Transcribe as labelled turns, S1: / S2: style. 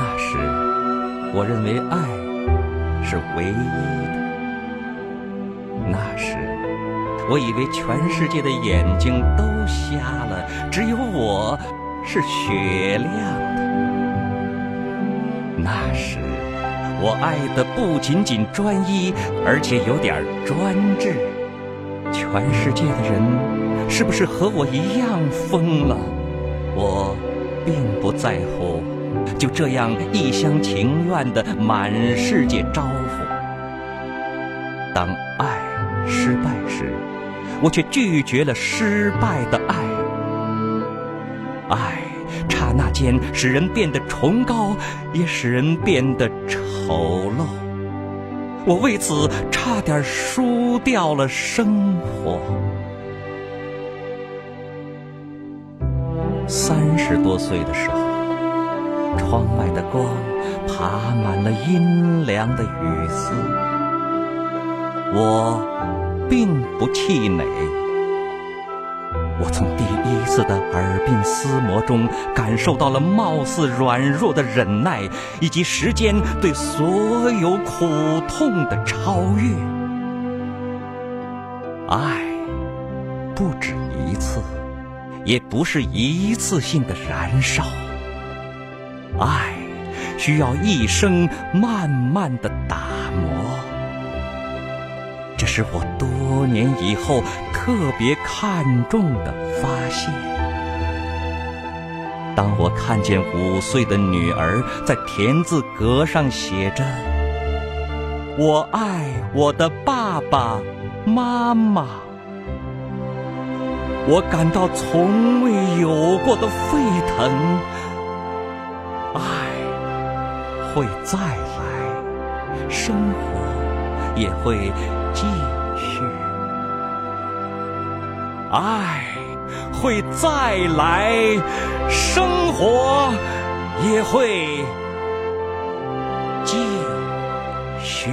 S1: 那时我认为爱是唯一的。那时，我以为全世界的眼睛都瞎了，只有我是雪亮的。那时，我爱的不仅仅专一，而且有点专制。全世界的人是不是和我一样疯了？我并不在乎，就这样一厢情愿的满世界招呼。当爱失败时，我却拒绝了失败的爱。爱刹那间使人变得崇高，也使人变得丑陋。我为此差点输掉了生活。三十多岁的时候，窗外的光爬满了阴凉的雨丝。我并不气馁，我从第一次的耳鬓厮磨中感受到了貌似软弱的忍耐，以及时间对所有苦痛的超越。爱不止一次。也不是一次性的燃烧，爱需要一生慢慢的打磨。这是我多年以后特别看重的发现。当我看见五岁的女儿在田字格上写着“我爱我的爸爸妈妈”。我感到从未有过的沸腾，会再来生活也会继续。爱会再来生活也会继续。